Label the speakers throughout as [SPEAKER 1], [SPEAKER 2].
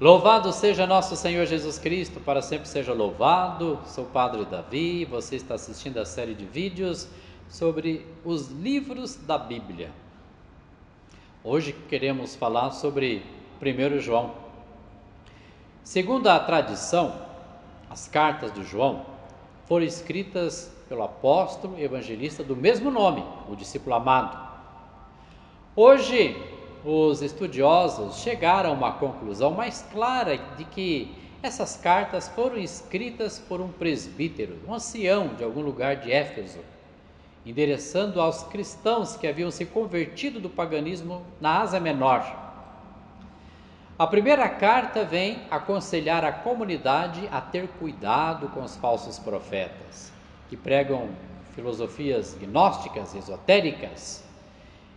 [SPEAKER 1] Louvado seja nosso Senhor Jesus Cristo, para sempre seja louvado. Sou o Padre Davi, você está assistindo a série de vídeos sobre os livros da Bíblia. Hoje queremos falar sobre 1 João. Segundo a tradição, as cartas de João foram escritas pelo apóstolo evangelista do mesmo nome, o discípulo amado. Hoje, os estudiosos chegaram a uma conclusão mais clara de que essas cartas foram escritas por um presbítero, um ancião de algum lugar de Éfeso, endereçando aos cristãos que haviam se convertido do paganismo na Ásia Menor. A primeira carta vem aconselhar a comunidade a ter cuidado com os falsos profetas, que pregam filosofias gnósticas, esotéricas,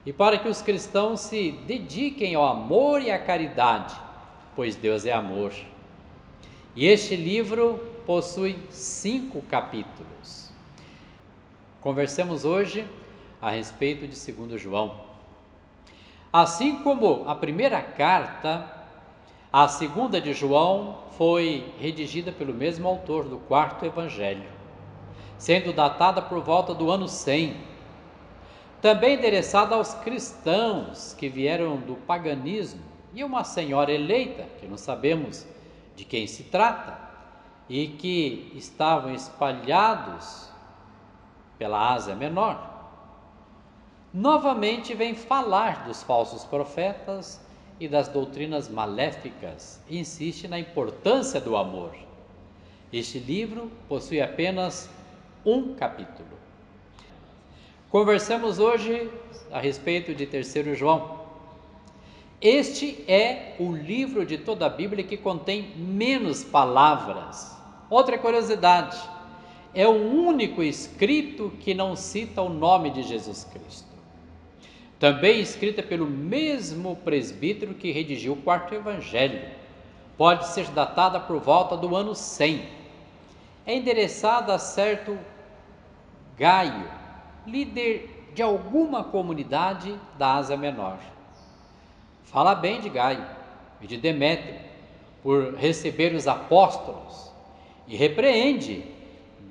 [SPEAKER 1] e para que os cristãos se dediquem ao amor e à caridade, pois Deus é amor. E este livro possui cinco capítulos. Conversemos hoje a respeito de 2 João. Assim como a primeira carta, a segunda de João foi redigida pelo mesmo autor do quarto evangelho, sendo datada por volta do ano 100 também endereçada aos cristãos que vieram do paganismo e uma senhora eleita, que não sabemos de quem se trata, e que estavam espalhados pela Ásia Menor. Novamente vem falar dos falsos profetas e das doutrinas maléficas e insiste na importância do amor. Este livro possui apenas um capítulo. Conversamos hoje a respeito de 3 João. Este é o livro de toda a Bíblia que contém menos palavras. Outra curiosidade, é o único escrito que não cita o nome de Jesus Cristo. Também escrita pelo mesmo presbítero que redigiu o quarto evangelho. Pode ser datada por volta do ano 100. É endereçada a certo Gaio, líder de alguma comunidade da Ásia Menor. Fala bem de Gaio e de Demétrio por receber os apóstolos e repreende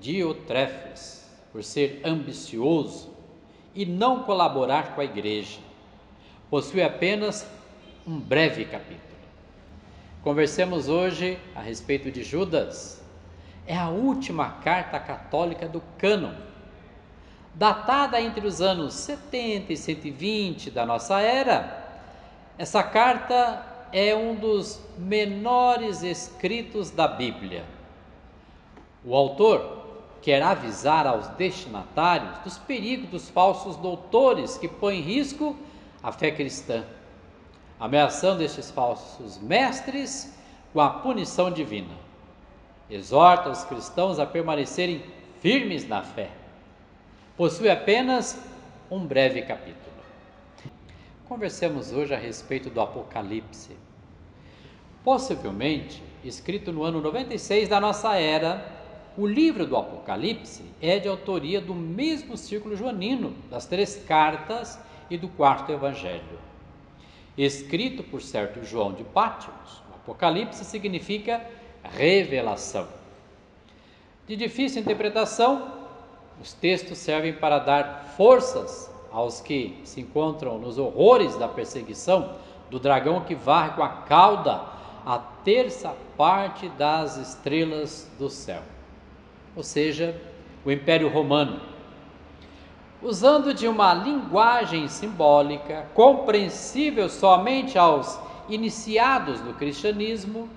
[SPEAKER 1] Diotrefes por ser ambicioso e não colaborar com a igreja. Possui apenas um breve capítulo. Conversemos hoje a respeito de Judas. É a última carta católica do cânon datada entre os anos 70 e 120 da nossa era. Essa carta é um dos menores escritos da Bíblia. O autor quer avisar aos destinatários dos perigos dos falsos doutores que põem em risco a fé cristã, ameaçando estes falsos mestres com a punição divina. Exorta os cristãos a permanecerem firmes na fé possui apenas um breve capítulo. Conversemos hoje a respeito do Apocalipse. Possivelmente, escrito no ano 96 da nossa era, o livro do Apocalipse é de autoria do mesmo círculo joanino, das três cartas e do quarto evangelho. Escrito por certo João de Pátimos, o Apocalipse significa revelação. De difícil interpretação, os textos servem para dar forças aos que se encontram nos horrores da perseguição do dragão que varre com a cauda a terça parte das estrelas do céu, ou seja, o Império Romano. Usando de uma linguagem simbólica compreensível somente aos iniciados no cristianismo,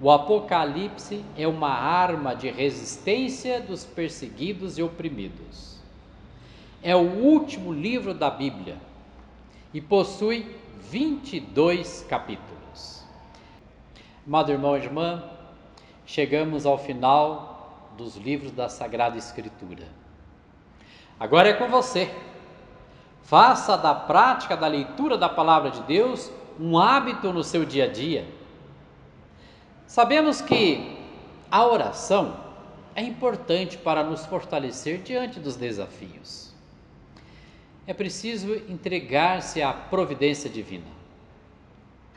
[SPEAKER 1] o Apocalipse é uma arma de resistência dos perseguidos e oprimidos. É o último livro da Bíblia e possui 22 capítulos. Amado irmão e irmã, chegamos ao final dos livros da Sagrada Escritura. Agora é com você. Faça da prática da leitura da palavra de Deus um hábito no seu dia a dia Sabemos que a oração é importante para nos fortalecer diante dos desafios. É preciso entregar-se à providência divina.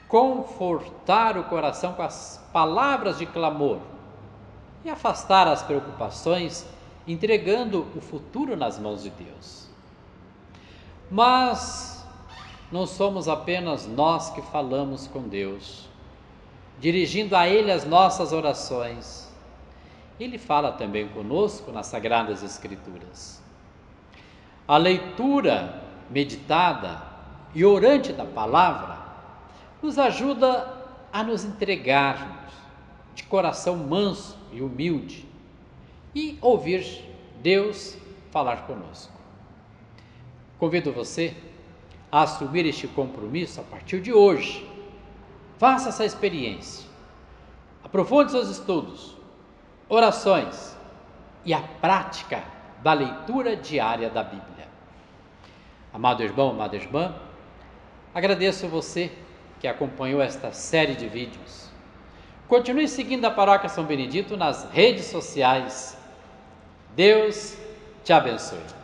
[SPEAKER 1] confortar o coração com as palavras de clamor e afastar as preocupações, entregando o futuro nas mãos de Deus. Mas não somos apenas nós que falamos com Deus, dirigindo a Ele as nossas orações. Ele fala também conosco nas Sagradas Escrituras. A leitura meditada e orante da palavra nos ajuda a nos entregarmos de coração manso e humilde e ouvir Deus falar conosco. Convido você a assumir este compromisso a partir de hoje. Faça essa experiência. Aprofunde seus estudos, orações e a prática da leitura diária da Bíblia. Amado irmão, amada irmã, agradeço você que acompanhou esta série de vídeos. Continue seguindo a Paróquia São Benedito nas redes sociais. Deus te abençoe.